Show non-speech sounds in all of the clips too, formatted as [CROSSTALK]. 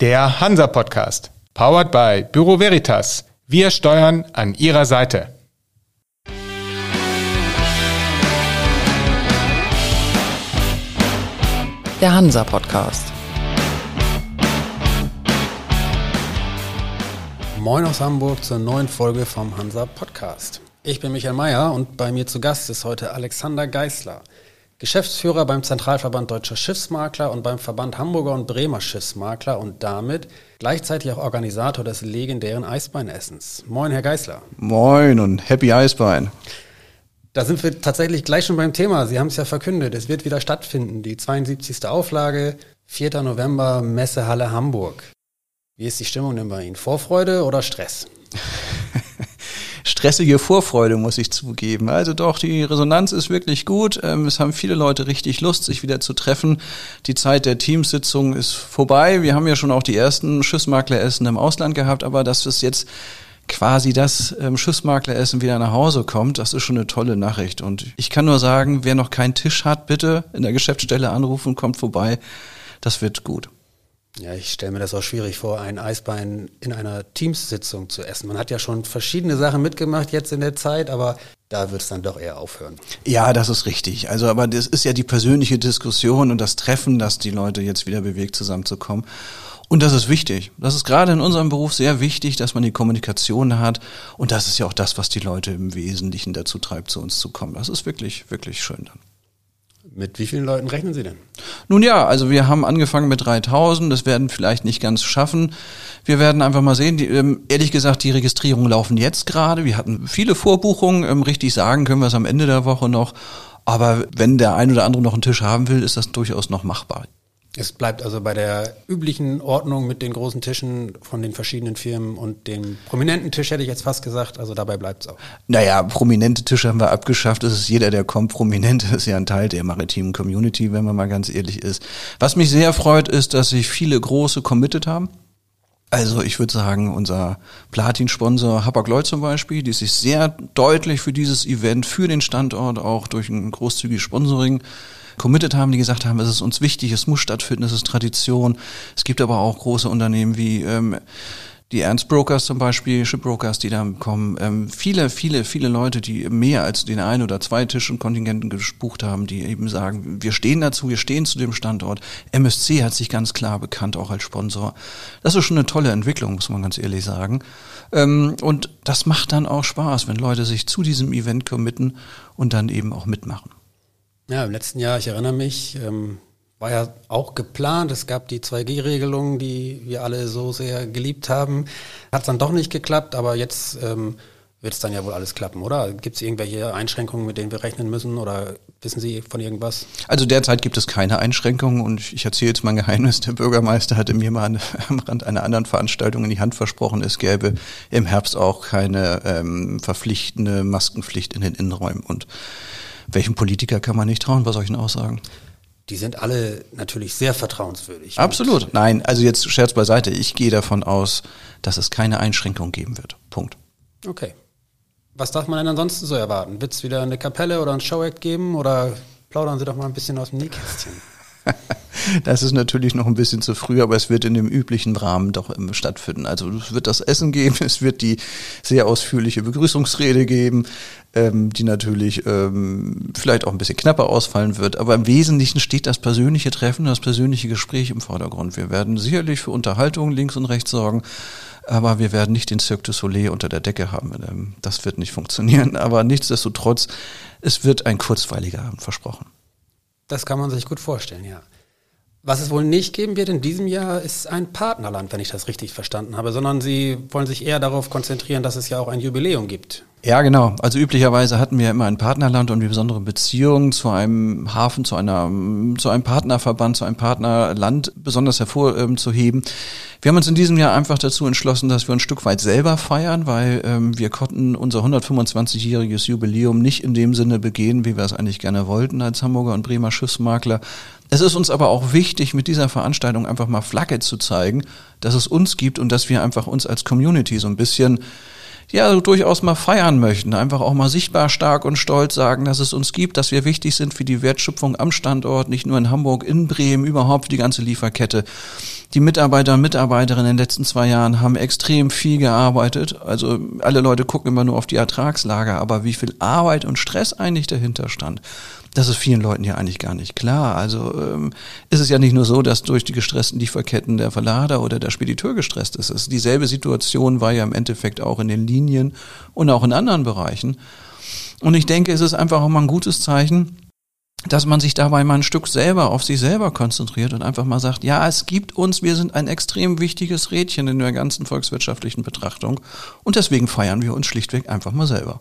Der Hansa Podcast. Powered by Büro Veritas. Wir steuern an Ihrer Seite. Der Hansa Podcast. Moin aus Hamburg zur neuen Folge vom Hansa Podcast. Ich bin Michael Mayer und bei mir zu Gast ist heute Alexander Geißler. Geschäftsführer beim Zentralverband Deutscher Schiffsmakler und beim Verband Hamburger und Bremer Schiffsmakler und damit gleichzeitig auch Organisator des legendären Eisbeinessens. Moin, Herr Geißler. Moin und Happy Eisbein. Da sind wir tatsächlich gleich schon beim Thema. Sie haben es ja verkündet. Es wird wieder stattfinden. Die 72. Auflage, 4. November, Messehalle Hamburg. Wie ist die Stimmung denn bei Ihnen? Vorfreude oder Stress? [LAUGHS] stressige Vorfreude, muss ich zugeben. Also doch, die Resonanz ist wirklich gut. Ähm, es haben viele Leute richtig Lust, sich wieder zu treffen. Die Zeit der Teamsitzung ist vorbei. Wir haben ja schon auch die ersten Schiffsmakleressen im Ausland gehabt, aber dass es jetzt quasi das ähm, Schiffsmakleressen wieder nach Hause kommt, das ist schon eine tolle Nachricht. Und ich kann nur sagen, wer noch keinen Tisch hat, bitte in der Geschäftsstelle anrufen, kommt vorbei. Das wird gut. Ja, ich stelle mir das auch schwierig vor, ein Eisbein in einer Teamsitzung zu essen. Man hat ja schon verschiedene Sachen mitgemacht jetzt in der Zeit, aber da wird es dann doch eher aufhören. Ja, das ist richtig. Also, aber das ist ja die persönliche Diskussion und das Treffen, dass die Leute jetzt wieder bewegt zusammenzukommen. Und das ist wichtig. Das ist gerade in unserem Beruf sehr wichtig, dass man die Kommunikation hat. Und das ist ja auch das, was die Leute im Wesentlichen dazu treibt, zu uns zu kommen. Das ist wirklich, wirklich schön dann. Mit wie vielen Leuten rechnen Sie denn? Nun ja, also wir haben angefangen mit 3000, das werden vielleicht nicht ganz schaffen. Wir werden einfach mal sehen. Die, ähm, ehrlich gesagt, die Registrierungen laufen jetzt gerade. Wir hatten viele Vorbuchungen. Ähm, richtig sagen können wir es am Ende der Woche noch. Aber wenn der ein oder andere noch einen Tisch haben will, ist das durchaus noch machbar. Es bleibt also bei der üblichen Ordnung mit den großen Tischen von den verschiedenen Firmen und dem prominenten Tisch hätte ich jetzt fast gesagt, also dabei bleibt es auch. Naja, prominente Tische haben wir abgeschafft. Es ist jeder, der kommt, prominent. Das [LAUGHS] ist ja ein Teil der maritimen Community, wenn man mal ganz ehrlich ist. Was mich sehr freut, ist, dass sich viele große committed haben. Also ich würde sagen, unser Platin-Sponsor Hapag-Lloyd zum Beispiel, die sich sehr deutlich für dieses Event, für den Standort auch durch ein großzügiges Sponsoring committed haben, die gesagt haben, es ist uns wichtig, es muss stattfinden, es ist Tradition. Es gibt aber auch große Unternehmen wie ähm, die Ernst Brokers zum Beispiel, Shipbrokers, die da kommen, ähm, viele, viele, viele Leute, die mehr als den ein oder zwei Tischen Kontingenten gespucht haben, die eben sagen, wir stehen dazu, wir stehen zu dem Standort. MSC hat sich ganz klar bekannt, auch als Sponsor. Das ist schon eine tolle Entwicklung, muss man ganz ehrlich sagen. Ähm, und das macht dann auch Spaß, wenn Leute sich zu diesem Event committen und dann eben auch mitmachen. Ja, im letzten Jahr, ich erinnere mich, ähm, war ja auch geplant. Es gab die 2G-Regelung, die wir alle so sehr geliebt haben. Hat es dann doch nicht geklappt, aber jetzt ähm, wird es dann ja wohl alles klappen, oder? Gibt es irgendwelche Einschränkungen, mit denen wir rechnen müssen oder wissen Sie von irgendwas? Also derzeit gibt es keine Einschränkungen und ich erzähle jetzt mal ein Geheimnis. Der Bürgermeister hatte mir mal [LAUGHS] am Rand einer anderen Veranstaltung in die Hand versprochen, es gäbe im Herbst auch keine ähm, verpflichtende Maskenpflicht in den Innenräumen und welchem Politiker kann man nicht trauen, ich Ihnen aussagen? Die sind alle natürlich sehr vertrauenswürdig. Absolut. Nein, also jetzt Scherz beiseite. Ich gehe davon aus, dass es keine Einschränkung geben wird. Punkt. Okay. Was darf man denn ansonsten so erwarten? Wird es wieder eine Kapelle oder ein Showact geben oder plaudern Sie doch mal ein bisschen aus dem Nähkästchen? [LAUGHS] Das ist natürlich noch ein bisschen zu früh, aber es wird in dem üblichen Rahmen doch stattfinden. Also es wird das Essen geben, [LAUGHS] es wird die sehr ausführliche Begrüßungsrede geben, ähm, die natürlich ähm, vielleicht auch ein bisschen knapper ausfallen wird. Aber im Wesentlichen steht das persönliche Treffen, das persönliche Gespräch im Vordergrund. Wir werden sicherlich für Unterhaltung links und rechts sorgen. Aber wir werden nicht den Cirque du Soleil unter der Decke haben. Ähm, das wird nicht funktionieren. [LAUGHS] Aber nichtsdestotrotz, es wird ein kurzweiliger Abend versprochen. Das kann man sich gut vorstellen, ja. Was es wohl nicht geben wird in diesem Jahr, ist ein Partnerland, wenn ich das richtig verstanden habe, sondern Sie wollen sich eher darauf konzentrieren, dass es ja auch ein Jubiläum gibt. Ja, genau. Also üblicherweise hatten wir immer ein Partnerland und die besondere Beziehung zu einem Hafen, zu einer, zu einem Partnerverband, zu einem Partnerland besonders hervorzuheben. Wir haben uns in diesem Jahr einfach dazu entschlossen, dass wir ein Stück weit selber feiern, weil ähm, wir konnten unser 125-jähriges Jubiläum nicht in dem Sinne begehen, wie wir es eigentlich gerne wollten als Hamburger und Bremer Schiffsmakler. Es ist uns aber auch wichtig, mit dieser Veranstaltung einfach mal Flagge zu zeigen, dass es uns gibt und dass wir einfach uns als Community so ein bisschen ja durchaus mal feiern möchten, einfach auch mal sichtbar stark und stolz sagen, dass es uns gibt, dass wir wichtig sind für die Wertschöpfung am Standort, nicht nur in Hamburg, in Bremen, überhaupt für die ganze Lieferkette. Die Mitarbeiter und Mitarbeiterinnen in den letzten zwei Jahren haben extrem viel gearbeitet. Also alle Leute gucken immer nur auf die Ertragslage, aber wie viel Arbeit und Stress eigentlich dahinter stand. Das ist vielen Leuten ja eigentlich gar nicht klar. Also ähm, ist es ja nicht nur so, dass durch die gestressten Lieferketten der Verlader oder der Spediteur gestresst ist. ist. Dieselbe Situation war ja im Endeffekt auch in den Linien und auch in anderen Bereichen. Und ich denke, es ist einfach auch mal ein gutes Zeichen, dass man sich dabei mal ein Stück selber auf sich selber konzentriert und einfach mal sagt, ja, es gibt uns, wir sind ein extrem wichtiges Rädchen in der ganzen volkswirtschaftlichen Betrachtung und deswegen feiern wir uns schlichtweg einfach mal selber.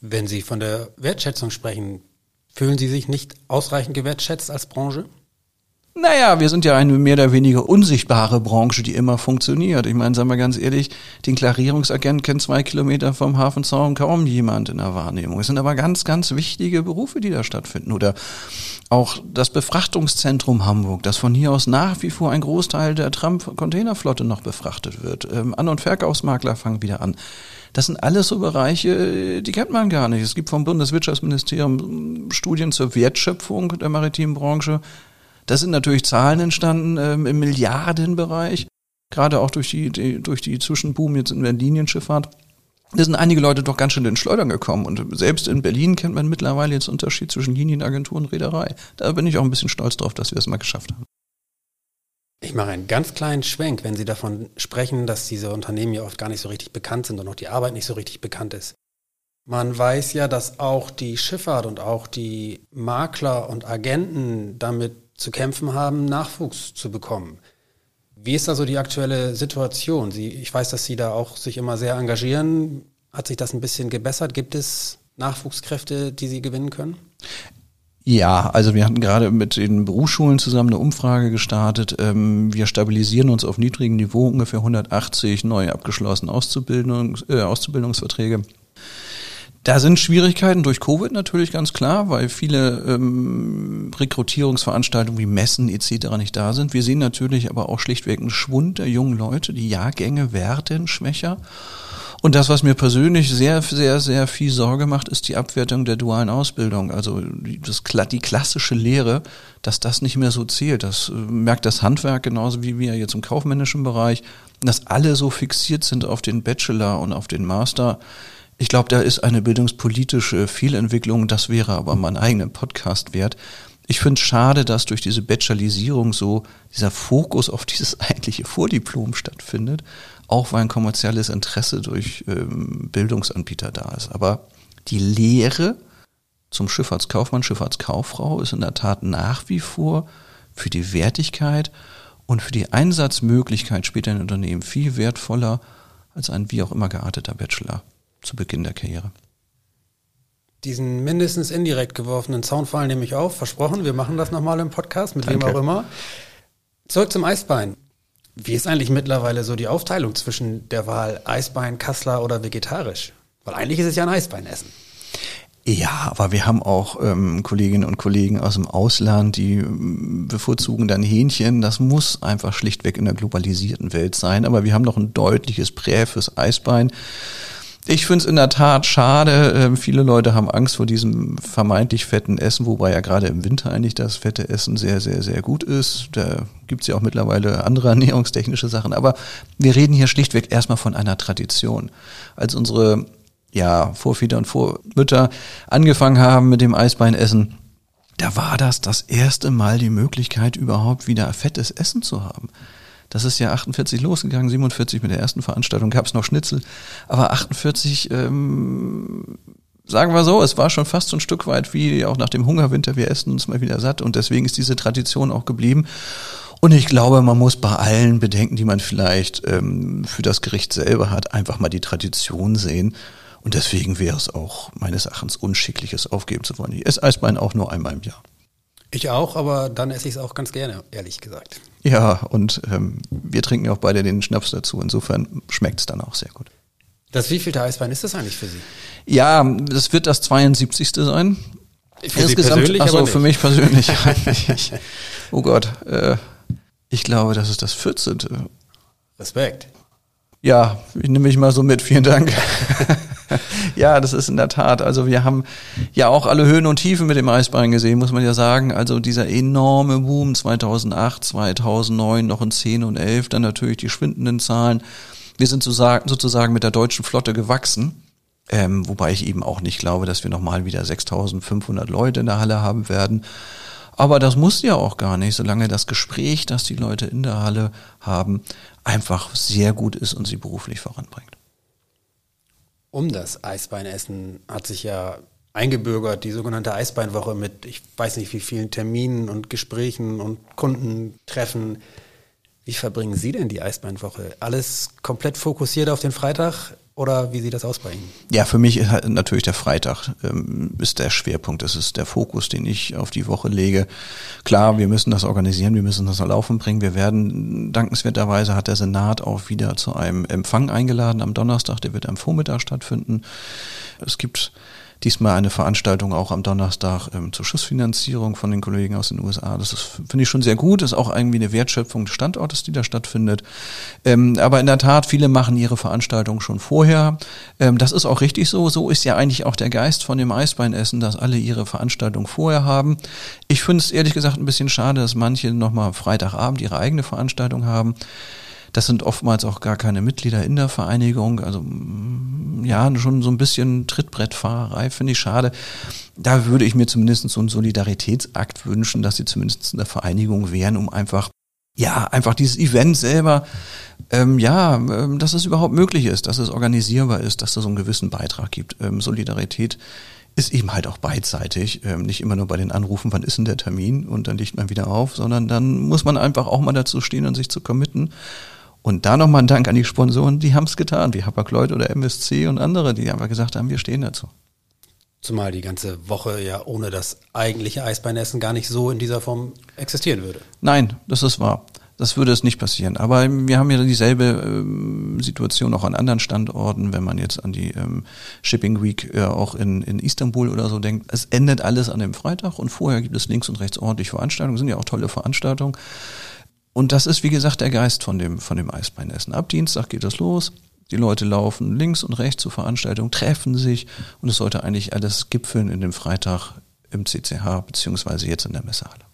Wenn Sie von der Wertschätzung sprechen, Fühlen Sie sich nicht ausreichend gewertschätzt als Branche? Naja, wir sind ja eine mehr oder weniger unsichtbare Branche, die immer funktioniert. Ich meine, sagen wir ganz ehrlich, den Klarierungsagent kennt zwei Kilometer vom Hafenzaun kaum jemand in der Wahrnehmung. Es sind aber ganz, ganz wichtige Berufe, die da stattfinden. Oder auch das Befrachtungszentrum Hamburg, das von hier aus nach wie vor ein Großteil der Trump-Containerflotte noch befrachtet wird. Ähm, An- und Verkaufsmakler fangen wieder an. Das sind alles so Bereiche, die kennt man gar nicht. Es gibt vom Bundeswirtschaftsministerium Studien zur Wertschöpfung der maritimen Branche. Da sind natürlich Zahlen entstanden ähm, im Milliardenbereich, gerade auch durch die, die, durch die Zwischenboom jetzt in der Linienschifffahrt. Da sind einige Leute doch ganz schön in Schleudern gekommen. Und selbst in Berlin kennt man mittlerweile jetzt Unterschied zwischen Linienagentur und Reederei. Da bin ich auch ein bisschen stolz drauf, dass wir es mal geschafft haben. Ich mache einen ganz kleinen Schwenk, wenn Sie davon sprechen, dass diese Unternehmen ja oft gar nicht so richtig bekannt sind und auch die Arbeit nicht so richtig bekannt ist. Man weiß ja, dass auch die Schifffahrt und auch die Makler und Agenten damit zu kämpfen haben, Nachwuchs zu bekommen. Wie ist da so die aktuelle Situation? Sie, ich weiß, dass Sie da auch sich immer sehr engagieren. Hat sich das ein bisschen gebessert? Gibt es Nachwuchskräfte, die Sie gewinnen können? Ja, also wir hatten gerade mit den Berufsschulen zusammen eine Umfrage gestartet. Ähm, wir stabilisieren uns auf niedrigem Niveau, ungefähr 180 neu abgeschlossene Auszubildungs, äh, Auszubildungsverträge. Da sind Schwierigkeiten durch Covid natürlich ganz klar, weil viele ähm, Rekrutierungsveranstaltungen wie Messen etc. nicht da sind. Wir sehen natürlich aber auch schlichtweg einen Schwund der jungen Leute. Die Jahrgänge werden schwächer. Und das, was mir persönlich sehr, sehr, sehr viel Sorge macht, ist die Abwertung der dualen Ausbildung. Also das, die klassische Lehre, dass das nicht mehr so zählt. Das äh, merkt das Handwerk genauso wie wir jetzt im kaufmännischen Bereich, dass alle so fixiert sind auf den Bachelor und auf den Master. Ich glaube, da ist eine bildungspolitische Fehlentwicklung. Das wäre aber mein eigener Podcast wert. Ich finde es schade, dass durch diese Bachelorisierung so dieser Fokus auf dieses [LAUGHS] eigentliche Vordiplom stattfindet auch weil ein kommerzielles Interesse durch ähm, Bildungsanbieter da ist. Aber die Lehre zum Schifffahrtskaufmann, Schifffahrtskauffrau ist in der Tat nach wie vor für die Wertigkeit und für die Einsatzmöglichkeit später in Unternehmen viel wertvoller als ein wie auch immer gearteter Bachelor zu Beginn der Karriere. Diesen mindestens indirekt geworfenen Zaunfall nehme ich auf, versprochen. Wir machen das nochmal im Podcast, mit Danke. wem auch immer. Zurück zum Eisbein. Wie ist eigentlich mittlerweile so die Aufteilung zwischen der Wahl Eisbein, Kassler oder vegetarisch? Weil eigentlich ist es ja ein Eisbeinessen. Ja, aber wir haben auch ähm, Kolleginnen und Kollegen aus dem Ausland, die ähm, bevorzugen dann Hähnchen. Das muss einfach schlichtweg in der globalisierten Welt sein. Aber wir haben noch ein deutliches Prä fürs Eisbein. Ich finde es in der Tat schade. Ähm, viele Leute haben Angst vor diesem vermeintlich fetten Essen, wobei ja gerade im Winter eigentlich das fette Essen sehr, sehr, sehr gut ist. Da gibt's ja auch mittlerweile andere [LAUGHS] ernährungstechnische Sachen. Aber wir reden hier schlichtweg erstmal von einer Tradition. Als unsere ja, Vorväter und Vormütter angefangen haben mit dem Eisbeinessen, da war das das erste Mal die Möglichkeit, überhaupt wieder fettes Essen zu haben. Das ist ja 48 losgegangen, 47 mit der ersten Veranstaltung gab es noch Schnitzel, aber 48, ähm, sagen wir so, es war schon fast so ein Stück weit wie auch nach dem Hungerwinter, wir essen uns mal wieder satt und deswegen ist diese Tradition auch geblieben. Und ich glaube, man muss bei allen Bedenken, die man vielleicht ähm, für das Gericht selber hat, einfach mal die Tradition sehen. Und deswegen wäre es auch meines Erachtens unschicklich, es aufgeben zu wollen. Ich esse Eisbein auch nur einmal im Jahr. Ich auch, aber dann esse ich es auch ganz gerne, ehrlich gesagt. Ja, und ähm, wir trinken ja auch beide den Schnaps dazu. Insofern schmeckt es dann auch sehr gut. Das wievielte Eisbein ist das eigentlich für Sie? Ja, das wird das 72. sein. Für Insgesamt, Sie also für mich persönlich. [LAUGHS] oh Gott, äh, ich glaube, das ist das 14. Respekt. Ja, ich nehme mich mal so mit. Vielen Dank. [LAUGHS] [LAUGHS] ja, das ist in der Tat. Also wir haben ja auch alle Höhen und Tiefen mit dem Eisbein gesehen, muss man ja sagen. Also dieser enorme Boom 2008, 2009, noch in 10 und 11, dann natürlich die schwindenden Zahlen. Wir sind sozusagen mit der deutschen Flotte gewachsen. Ähm, wobei ich eben auch nicht glaube, dass wir nochmal wieder 6500 Leute in der Halle haben werden. Aber das muss ja auch gar nicht, solange das Gespräch, das die Leute in der Halle haben, einfach sehr gut ist und sie beruflich voranbringt. Um das Eisbeinessen hat sich ja eingebürgert, die sogenannte Eisbeinwoche mit, ich weiß nicht wie vielen Terminen und Gesprächen und Kundentreffen. Wie verbringen Sie denn die Eisbeinwoche? Alles komplett fokussiert auf den Freitag? Oder wie sieht das aus bei Ihnen? Ja, für mich ist halt natürlich der Freitag ähm, ist der Schwerpunkt. Das ist der Fokus, den ich auf die Woche lege. Klar, wir müssen das organisieren, wir müssen das Laufen bringen. Wir werden, dankenswerterweise hat der Senat auch wieder zu einem Empfang eingeladen am Donnerstag. Der wird am Vormittag stattfinden. Es gibt Diesmal eine Veranstaltung auch am Donnerstag ähm, zur Schussfinanzierung von den Kollegen aus den USA. Das finde ich schon sehr gut. Das ist auch irgendwie eine Wertschöpfung des Standortes, die da stattfindet. Ähm, aber in der Tat, viele machen ihre Veranstaltung schon vorher. Ähm, das ist auch richtig so. So ist ja eigentlich auch der Geist von dem Eisbeinessen, dass alle ihre Veranstaltung vorher haben. Ich finde es ehrlich gesagt ein bisschen schade, dass manche nochmal Freitagabend ihre eigene Veranstaltung haben. Das sind oftmals auch gar keine Mitglieder in der Vereinigung. Also mm, ja, schon so ein bisschen Trittbrettfahrerei finde ich schade. Da würde ich mir zumindest so einen Solidaritätsakt wünschen, dass sie zumindest in der Vereinigung wären, um einfach ja, einfach dieses Event selber, ähm, ja, ähm, dass es überhaupt möglich ist, dass es organisierbar ist, dass es so einen gewissen Beitrag gibt. Ähm, Solidarität ist eben halt auch beidseitig, ähm, nicht immer nur bei den Anrufen, wann ist denn der Termin und dann liegt man wieder auf, sondern dann muss man einfach auch mal dazu stehen und sich zu committen und da nochmal ein Dank an die Sponsoren, die haben es getan, wie Hapag-Lloyd oder MSC und andere, die einfach gesagt haben, wir stehen dazu. Zumal die ganze Woche ja ohne das eigentliche Eisbeinessen gar nicht so in dieser Form existieren würde. Nein, das ist wahr. Das würde es nicht passieren. Aber wir haben ja dieselbe ähm, Situation auch an anderen Standorten, wenn man jetzt an die ähm, Shipping Week äh, auch in, in Istanbul oder so denkt. Es endet alles an dem Freitag und vorher gibt es links und rechts ordentlich Veranstaltungen, sind ja auch tolle Veranstaltungen. Und das ist, wie gesagt, der Geist von dem, von dem Eisbeinessen. Ab Dienstag geht das los. Die Leute laufen links und rechts zur Veranstaltung, treffen sich und es sollte eigentlich alles gipfeln in dem Freitag im CCH beziehungsweise jetzt in der Messehalle.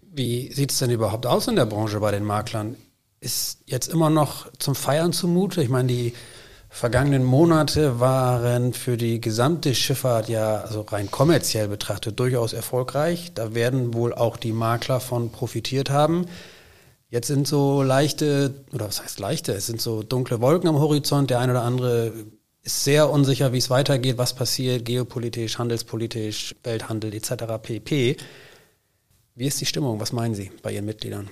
Wie sieht es denn überhaupt aus in der Branche bei den Maklern? Ist jetzt immer noch zum Feiern zumute? Ich meine, die vergangenen Monate waren für die gesamte Schifffahrt ja also rein kommerziell betrachtet durchaus erfolgreich. Da werden wohl auch die Makler von profitiert haben. Jetzt sind so leichte, oder was heißt leichte, es sind so dunkle Wolken am Horizont. Der eine oder andere ist sehr unsicher, wie es weitergeht, was passiert, geopolitisch, handelspolitisch, Welthandel etc. pp. Wie ist die Stimmung? Was meinen Sie bei Ihren Mitgliedern?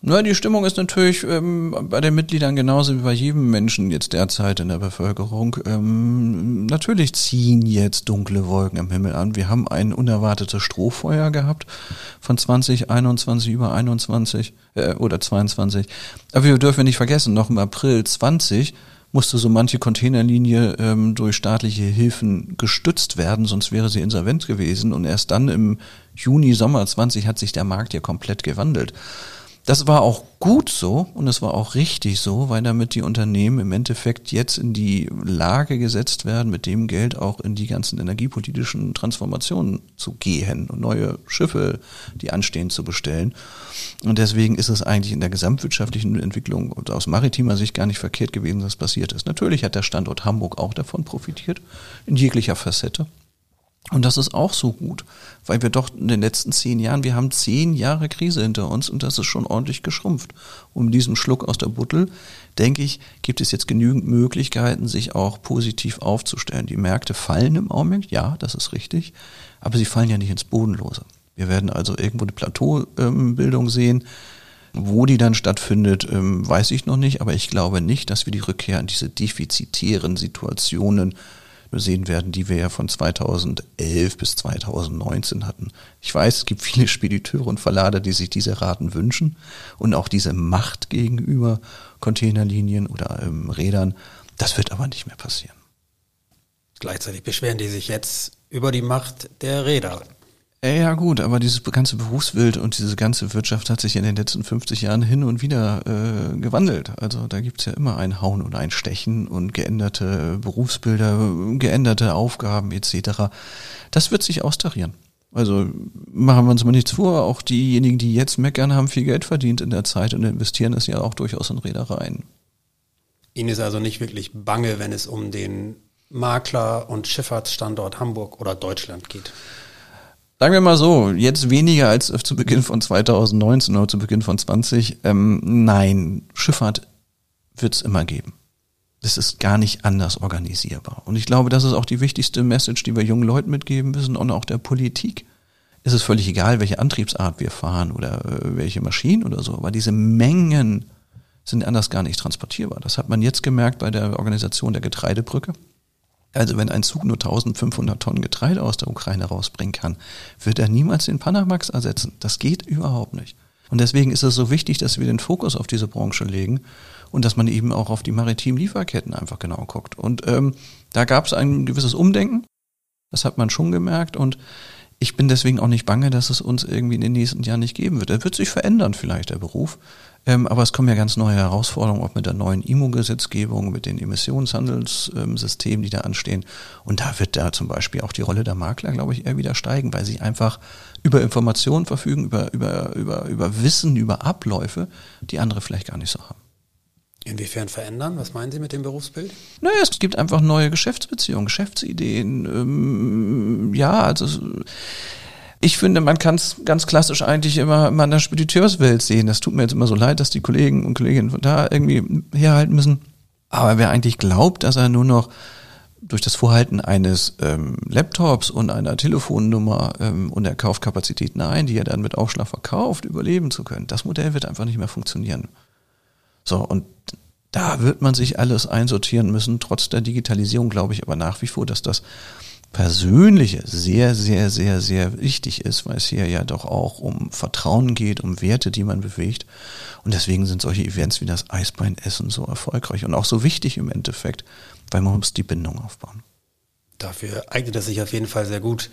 Na, die Stimmung ist natürlich ähm, bei den Mitgliedern genauso wie bei jedem Menschen jetzt derzeit in der Bevölkerung. Ähm, natürlich ziehen jetzt dunkle Wolken am Himmel an. Wir haben ein unerwartetes Strohfeuer gehabt von 2021 über 21 äh, oder 22. Aber wir dürfen nicht vergessen, noch im April 20 musste so manche Containerlinie ähm, durch staatliche Hilfen gestützt werden, sonst wäre sie insolvent gewesen. Und erst dann im Juni, Sommer 20 hat sich der Markt ja komplett gewandelt. Das war auch gut so und es war auch richtig so, weil damit die Unternehmen im Endeffekt jetzt in die Lage gesetzt werden, mit dem Geld auch in die ganzen energiepolitischen Transformationen zu gehen und neue Schiffe, die anstehen, zu bestellen. Und deswegen ist es eigentlich in der gesamtwirtschaftlichen Entwicklung und aus maritimer Sicht gar nicht verkehrt gewesen, was passiert ist. Natürlich hat der Standort Hamburg auch davon profitiert, in jeglicher Facette. Und das ist auch so gut, weil wir doch in den letzten zehn Jahren, wir haben zehn Jahre Krise hinter uns und das ist schon ordentlich geschrumpft. Um diesen Schluck aus der Buttel, denke ich, gibt es jetzt genügend Möglichkeiten, sich auch positiv aufzustellen. Die Märkte fallen im Augenblick, ja, das ist richtig, aber sie fallen ja nicht ins Bodenlose. Wir werden also irgendwo eine Plateaubildung sehen. Wo die dann stattfindet, ähm, weiß ich noch nicht, aber ich glaube nicht, dass wir die Rückkehr an diese defizitären Situationen sehen werden, die wir ja von 2011 bis 2019 hatten. Ich weiß, es gibt viele Spediteure und Verlader, die sich diese Raten wünschen und auch diese Macht gegenüber Containerlinien oder ähm, Rädern. Das wird aber nicht mehr passieren. Gleichzeitig beschweren die sich jetzt über die Macht der Räder. Ja gut, aber dieses ganze Berufsbild und diese ganze Wirtschaft hat sich in den letzten 50 Jahren hin und wieder äh, gewandelt. Also da gibt's ja immer ein Hauen und ein Stechen und geänderte Berufsbilder, geänderte Aufgaben etc. Das wird sich austarieren. Also machen wir uns mal nichts vor, auch diejenigen, die jetzt meckern, haben viel Geld verdient in der Zeit und investieren es ja auch durchaus in Reedereien. Ihnen ist also nicht wirklich bange, wenn es um den Makler- und Schifffahrtsstandort Hamburg oder Deutschland geht. Sagen wir mal so, jetzt weniger als [LAUGHS] zu Beginn von 2019 oder zu Beginn von 20. Ähm, nein, Schifffahrt wird es immer geben. Das ist gar nicht anders organisierbar. Und ich glaube, das ist auch die wichtigste Message, die wir jungen Leuten mitgeben müssen und auch der Politik. Es ist völlig egal, welche Antriebsart wir fahren oder äh, welche Maschinen oder so, aber diese Mengen sind anders gar nicht transportierbar. Das hat man jetzt gemerkt bei der Organisation der Getreidebrücke. Also wenn ein Zug nur 1500 Tonnen Getreide aus der Ukraine rausbringen kann, wird er niemals den Panamax ersetzen. Das geht überhaupt nicht. Und deswegen ist es so wichtig, dass wir den Fokus auf diese Branche legen und dass man eben auch auf die maritimen Lieferketten einfach genau guckt. Und ähm, da gab es ein gewisses Umdenken. Das hat man schon gemerkt und ich bin deswegen auch nicht bange, dass es uns irgendwie in den nächsten Jahren nicht geben wird. Er wird sich verändern vielleicht, der Beruf. Ähm, aber es kommen ja ganz neue Herausforderungen, auch mit der neuen IMO-Gesetzgebung, mit den Emissionshandelssystemen, die da anstehen. Und da wird da zum Beispiel auch die Rolle der Makler, glaube ich, eher wieder steigen, weil sie einfach über Informationen verfügen, über, über, über, über Wissen, über Abläufe, die andere vielleicht gar nicht so haben. Inwiefern verändern? Was meinen Sie mit dem Berufsbild? Naja, es gibt einfach neue Geschäftsbeziehungen, Geschäftsideen. Ähm, ja, also ich finde, man kann es ganz klassisch eigentlich immer, an der Spediteurswelt sehen. Das tut mir jetzt immer so leid, dass die Kollegen und Kolleginnen von da irgendwie herhalten müssen. Aber wer eigentlich glaubt, dass er nur noch durch das Vorhalten eines ähm, Laptops und einer Telefonnummer ähm, und der Kaufkapazitäten ein, die er dann mit Aufschlag verkauft, überleben zu können, das Modell wird einfach nicht mehr funktionieren. So, und da wird man sich alles einsortieren müssen, trotz der Digitalisierung glaube ich aber nach wie vor, dass das Persönliche sehr, sehr, sehr, sehr wichtig ist, weil es hier ja doch auch um Vertrauen geht, um Werte, die man bewegt. Und deswegen sind solche Events wie das Eisbeinessen so erfolgreich und auch so wichtig im Endeffekt, weil man muss die Bindung aufbauen. Dafür eignet es sich auf jeden Fall sehr gut.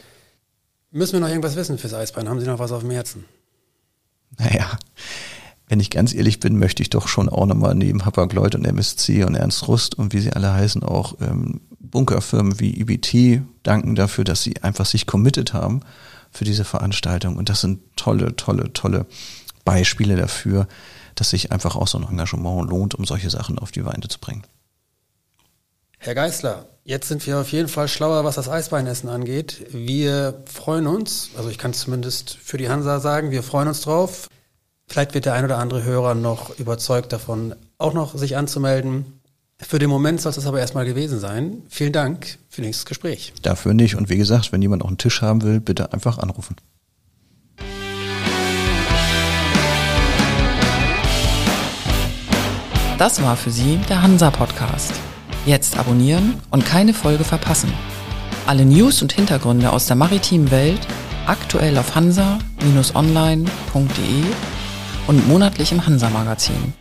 Müssen wir noch irgendwas wissen fürs Eisbein? Haben Sie noch was auf dem Herzen? Naja, wenn ich ganz ehrlich bin, möchte ich doch schon auch nochmal neben Hapag-Lloyd und MSC und Ernst Rust und wie sie alle heißen auch ähm, Bunkerfirmen wie IBT danken dafür, dass sie einfach sich committed haben für diese Veranstaltung. Und das sind tolle, tolle, tolle Beispiele dafür, dass sich einfach auch so ein Engagement lohnt, um solche Sachen auf die Weine zu bringen. Herr Geißler, jetzt sind wir auf jeden Fall schlauer, was das Eisbeinessen angeht. Wir freuen uns, also ich kann zumindest für die Hansa sagen, wir freuen uns drauf. Vielleicht wird der ein oder andere Hörer noch überzeugt davon, auch noch sich anzumelden. Für den Moment soll es das aber erstmal gewesen sein. Vielen Dank für nächstes Gespräch. Dafür nicht. Und wie gesagt, wenn jemand auch einen Tisch haben will, bitte einfach anrufen. Das war für Sie der Hansa Podcast. Jetzt abonnieren und keine Folge verpassen. Alle News und Hintergründe aus der maritimen Welt aktuell auf hansa-online.de und monatlich im Hansa-Magazin.